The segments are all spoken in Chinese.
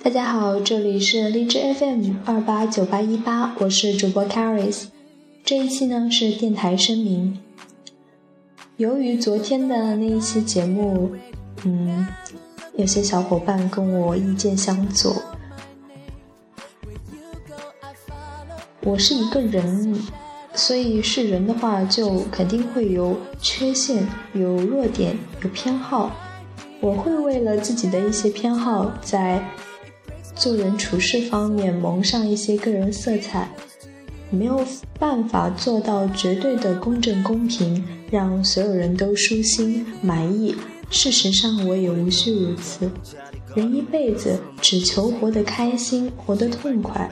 大家好，这里是荔枝 FM 二八九八一八，我是主播 Caris。这一期呢是电台声明。由于昨天的那一期节目，嗯，有些小伙伴跟我意见相左。我是一个人，所以是人的话，就肯定会有缺陷、有弱点、有偏好。我会为了自己的一些偏好，在做人处事方面蒙上一些个人色彩，没有办法做到绝对的公正公平，让所有人都舒心满意。事实上，我也无需如此。人一辈子只求活得开心，活得痛快，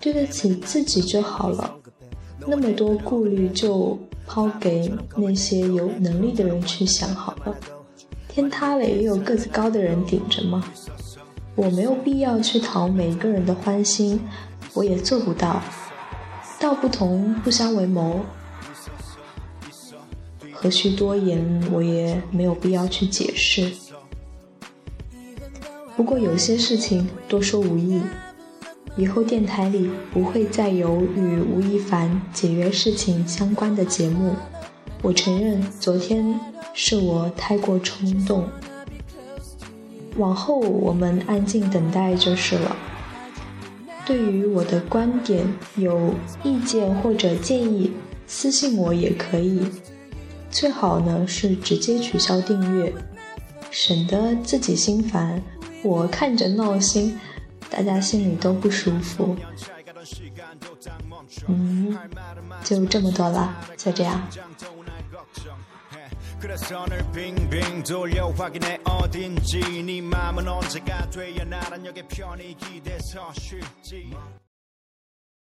对得起自己就好了。那么多顾虑就抛给那些有能力的人去想好了。天塌了也有个子高的人顶着吗？我没有必要去讨每一个人的欢心，我也做不到。道不同不相为谋，何须多言？我也没有必要去解释。不过有些事情多说无益，以后电台里不会再有与吴亦凡解约事情相关的节目。我承认，昨天是我太过冲动。往后我们安静等待就是了。对于我的观点有意见或者建议，私信我也可以。最好呢是直接取消订阅，省得自己心烦，我看着闹心，大家心里都不舒服。嗯，就这么多了，就这样。 그래서 늘 빙빙 돌려 확인해. 어딘지 네 맘은 언제가 돼야 나란 역의 편히 기대서 쉴지